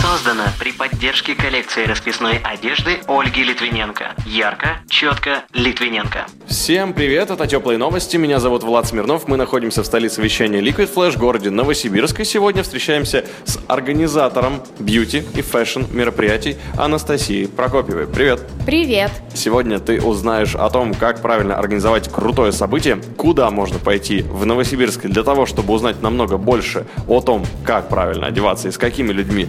Создано при поддержке коллекции расписной одежды Ольги Литвиненко. Ярко, четко, Литвиненко. Всем привет, это Теплые Новости, меня зовут Влад Смирнов, мы находимся в столице вещания Liquid Flash, городе Новосибирск, и сегодня встречаемся с организатором бьюти и фэшн мероприятий Анастасией Прокопьевой. Привет! Привет! Сегодня ты узнаешь о том, как правильно организовать крутое событие, куда можно пойти в Новосибирске для того, чтобы узнать намного больше о том, как правильно одеваться и с какими людьми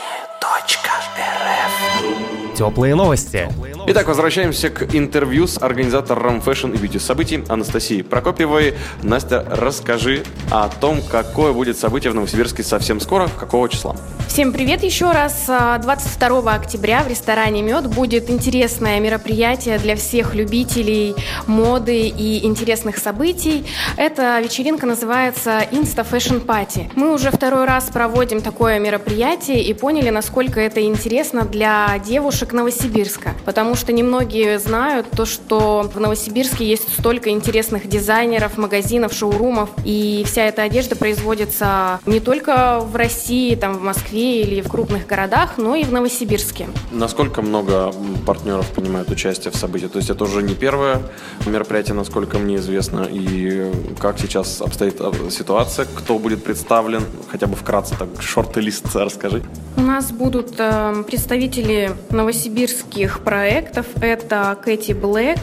Теплые новости. Итак, возвращаемся к интервью с организатором фэшн и бьюти событий Анастасией Прокопьевой. Настя, расскажи о том, какое будет событие в Новосибирске совсем скоро, какого числа. Всем привет еще раз. А, 22 октября в ресторане «Мед» будет интересное мероприятие для всех любителей моды и интересных событий. Эта вечеринка называется Insta Fashion Party. Мы уже второй раз проводим такое мероприятие и поняли, насколько это интересно для девушек Новосибирска. Потому что немногие знают то, что в Новосибирске есть столько интересных дизайнеров, магазинов, шоурумов. И вся эта одежда производится не только в России, там, в Москве или в крупных городах, но и в Новосибирске. Насколько много партнеров принимают участие в событии? То есть это уже не первое мероприятие, насколько мне известно, и как сейчас обстоит а, ситуация, кто будет представлен, хотя бы вкратце, так, шорт-лист расскажи. У нас будут э, представители новосибирских проектов. Это Кэти Блэк,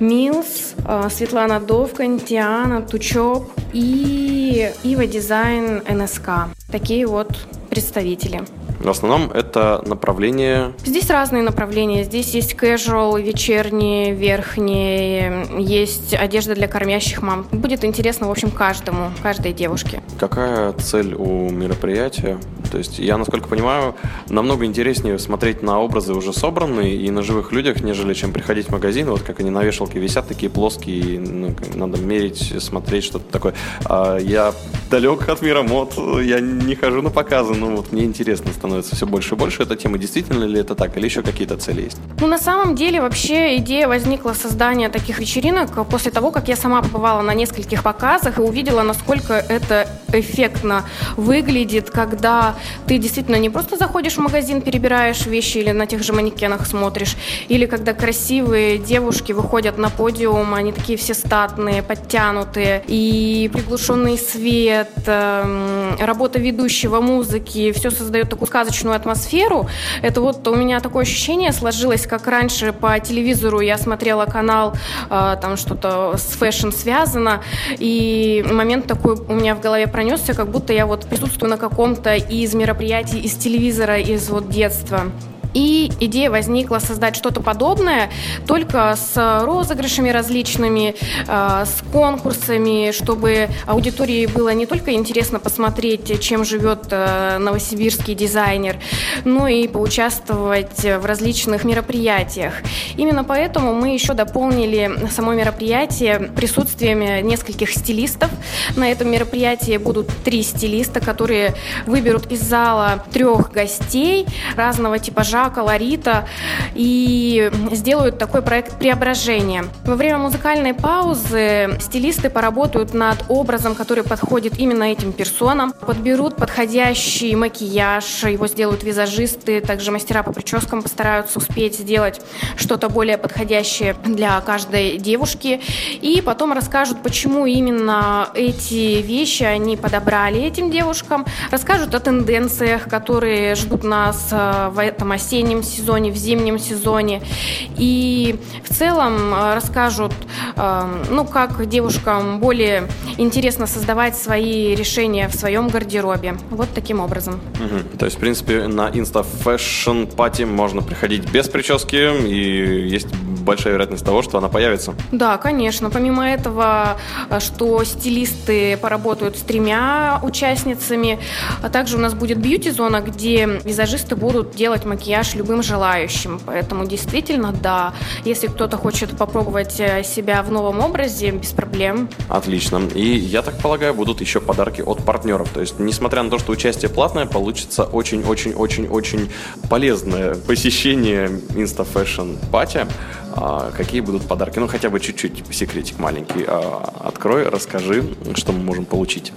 Милс, э, Светлана Довкань, Тиана, Тучоп и Ива Дизайн НСК. Такие вот представители. В основном это направление Здесь разные направления. Здесь есть casual, вечерние, верхние, есть одежда для кормящих мам. Будет интересно, в общем, каждому, каждой девушке. Какая цель у мероприятия? То есть я, насколько понимаю, намного интереснее смотреть на образы уже собранные и на живых людях, нежели чем приходить в магазин, вот как они на вешалке висят, такие плоские, и, ну, надо мерить, смотреть, что-то такое. А я далек от мира мод, я не хожу на показы, но вот мне интересно становится все больше и больше эта тема. Действительно ли это так, или еще какие-то цели есть? Ну, на самом деле, вообще идея возникла создания таких вечеринок после того, как я сама побывала на нескольких показах и увидела, насколько это эффектно выглядит, когда ты действительно не просто заходишь в магазин, перебираешь вещи или на тех же манекенах смотришь, или когда красивые девушки выходят на подиум, они такие все статные, подтянутые, и приглушенный свет, эм, работа ведущего, музыки, все создает такую сказочную атмосферу. Это вот у меня такое ощущение сложилось, как раньше по телевизору я смотрела канал, э, там что-то с фэшн связано, и момент такой у меня в голове пронесся, как будто я вот присутствую на каком-то из мероприятий из телевизора, из вот детства. И идея возникла создать что-то подобное, только с розыгрышами различными, э, с конкурсами, чтобы аудитории было не только интересно посмотреть, чем живет э, новосибирский дизайнер, но и поучаствовать в различных мероприятиях. Именно поэтому мы еще дополнили само мероприятие присутствием нескольких стилистов. На этом мероприятии будут три стилиста, которые выберут из зала трех гостей разного типажа, колорита и сделают такой проект преображения. Во время музыкальной паузы стилисты поработают над образом, который подходит именно этим персонам, подберут подходящий макияж, его сделают визажисты, также мастера по прическам постараются успеть сделать что-то более подходящее для каждой девушки, и потом расскажут, почему именно эти вещи они подобрали этим девушкам, расскажут о тенденциях, которые ждут нас э, в этом осеннем сезоне, в зимнем сезоне, и в целом э, расскажут, э, ну, как девушкам более интересно создавать свои решения в своем гардеробе. Вот таким образом. Мгм. То есть, в принципе, на Party можно приходить без прически, и есть большая вероятность того, что она появится. Да, конечно. Помимо этого, э, что стилисты поработают с тремя участницами, а также у нас будет бьюти-зона, где визажисты будут делать макияж любым желающим. Поэтому действительно, да, если кто-то хочет попробовать э, себя в новом образе, без проблем. Отлично. И я так полагаю, будут еще подарки от партнеров. То есть, несмотря на то, что участие платное, получится очень-очень-очень-очень полезное посещение Insta Fashion Party. А, какие будут подарки? Ну, хотя бы чуть-чуть секретик маленький. А, открой, расскажи, что мы можем получить,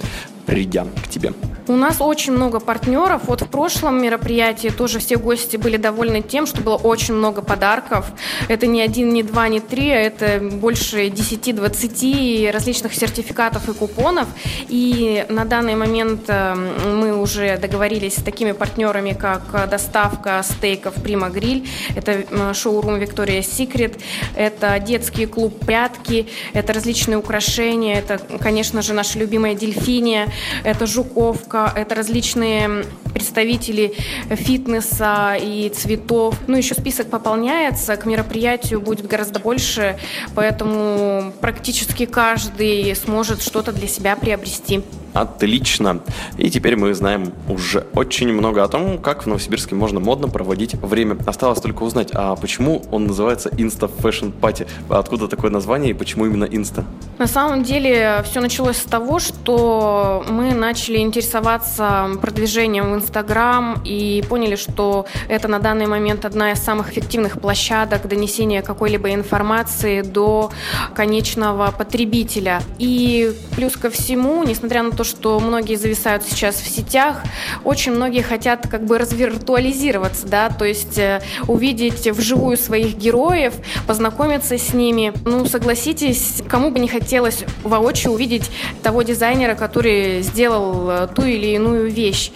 придя к тебе. У нас очень много партнеров. Вот в прошлом мероприятии тоже все гости были довольны тем, что было очень много подарков. Это не один, не два, не три, а это больше 10-20 различных сертификатов и купонов. И на данный момент э, мы уже договорились с такими партнерами, как доставка стейков Прима Гриль, это шоурум Виктория Секрет, это детский клуб Прятки, это различные украшения, это, конечно же, наша любимая дельфиния, это жуковка, это различные представители фитнеса и цветов. Ну, еще список пополняется, к мероприятию будет гораздо больше, поэтому практически каждый сможет что-то для себя приобрести. Отлично. И теперь мы знаем уже очень много о том, как в Новосибирске можно модно проводить время. Осталось только узнать, а почему он называется Insta Fashion Party? Откуда такое название и почему именно Insta? На самом деле все началось с того, что мы начали интересоваться продвижением в Инстаграм и поняли, что это на данный момент одна из самых эффективных площадок донесения какой-либо информации до конечного потребителя. И плюс ко всему, несмотря на то, что многие зависают сейчас в сетях, очень многие хотят как бы развиртуализироваться, да, то есть э, увидеть вживую своих героев, познакомиться с ними. Ну, согласитесь, кому бы не хотелось воочию увидеть того дизайнера, который сделал э, ту или иную вещь.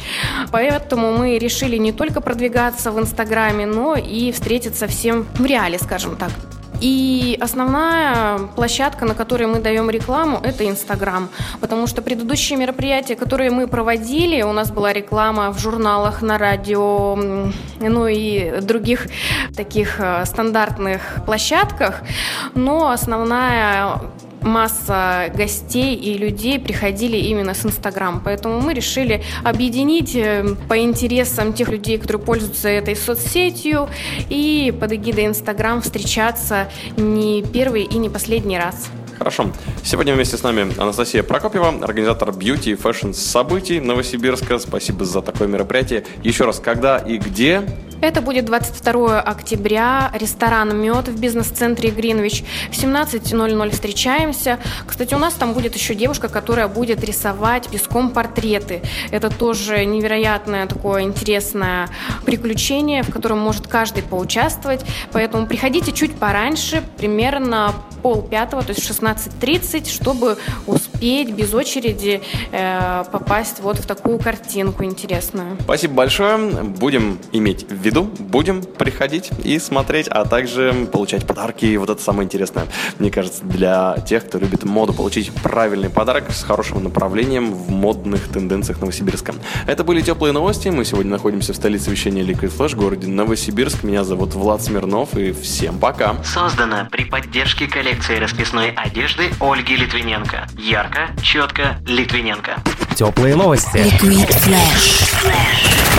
Поэтому мы решили не только продвигаться в Инстаграме, но и встретиться всем в реале, скажем так. И основная площадка, на которой мы даем рекламу, это Инстаграм. Потому что предыдущие мероприятия, которые мы проводили, у нас была реклама в журналах, на радио, ну и других таких э, стандартных площадках. Но основная масса гостей и людей приходили именно с Инстаграм. Поэтому мы решили объединить э, по интересам тех людей, которые пользуются этой соцсетью, и под эгидой Инстаграм встречаться не первый и не последний раз. Хорошо. Сегодня вместе с нами Анастасия Прокопьева, организатор бьюти и фэшн событий Новосибирска. Спасибо за такое мероприятие. Еще раз, когда и где это будет 22 октября, ресторан «Мед» в бизнес-центре Гринвич. В 17.00 встречаемся. Кстати, у нас там будет еще девушка, которая будет рисовать песком портреты. Это тоже невероятное такое интересное приключение, в котором может каждый поучаствовать. Поэтому приходите чуть пораньше, примерно пол пятого, то есть в 16.30, чтобы успеть без очереди э, попасть вот в такую картинку интересную. Спасибо большое. Будем иметь в виду. Будем приходить и смотреть, а также получать подарки. И вот это самое интересное, мне кажется, для тех, кто любит моду, получить правильный подарок с хорошим направлением в модных тенденциях Новосибирска. Это были теплые новости. Мы сегодня находимся в столице вещания Liquid Flash, городе Новосибирск. Меня зовут Влад Смирнов, и всем пока. Создано при поддержке коллекции расписной одежды Ольги Литвиненко. Ярко, четко, Литвиненко. Теплые новости. Liquid Flash. Flash.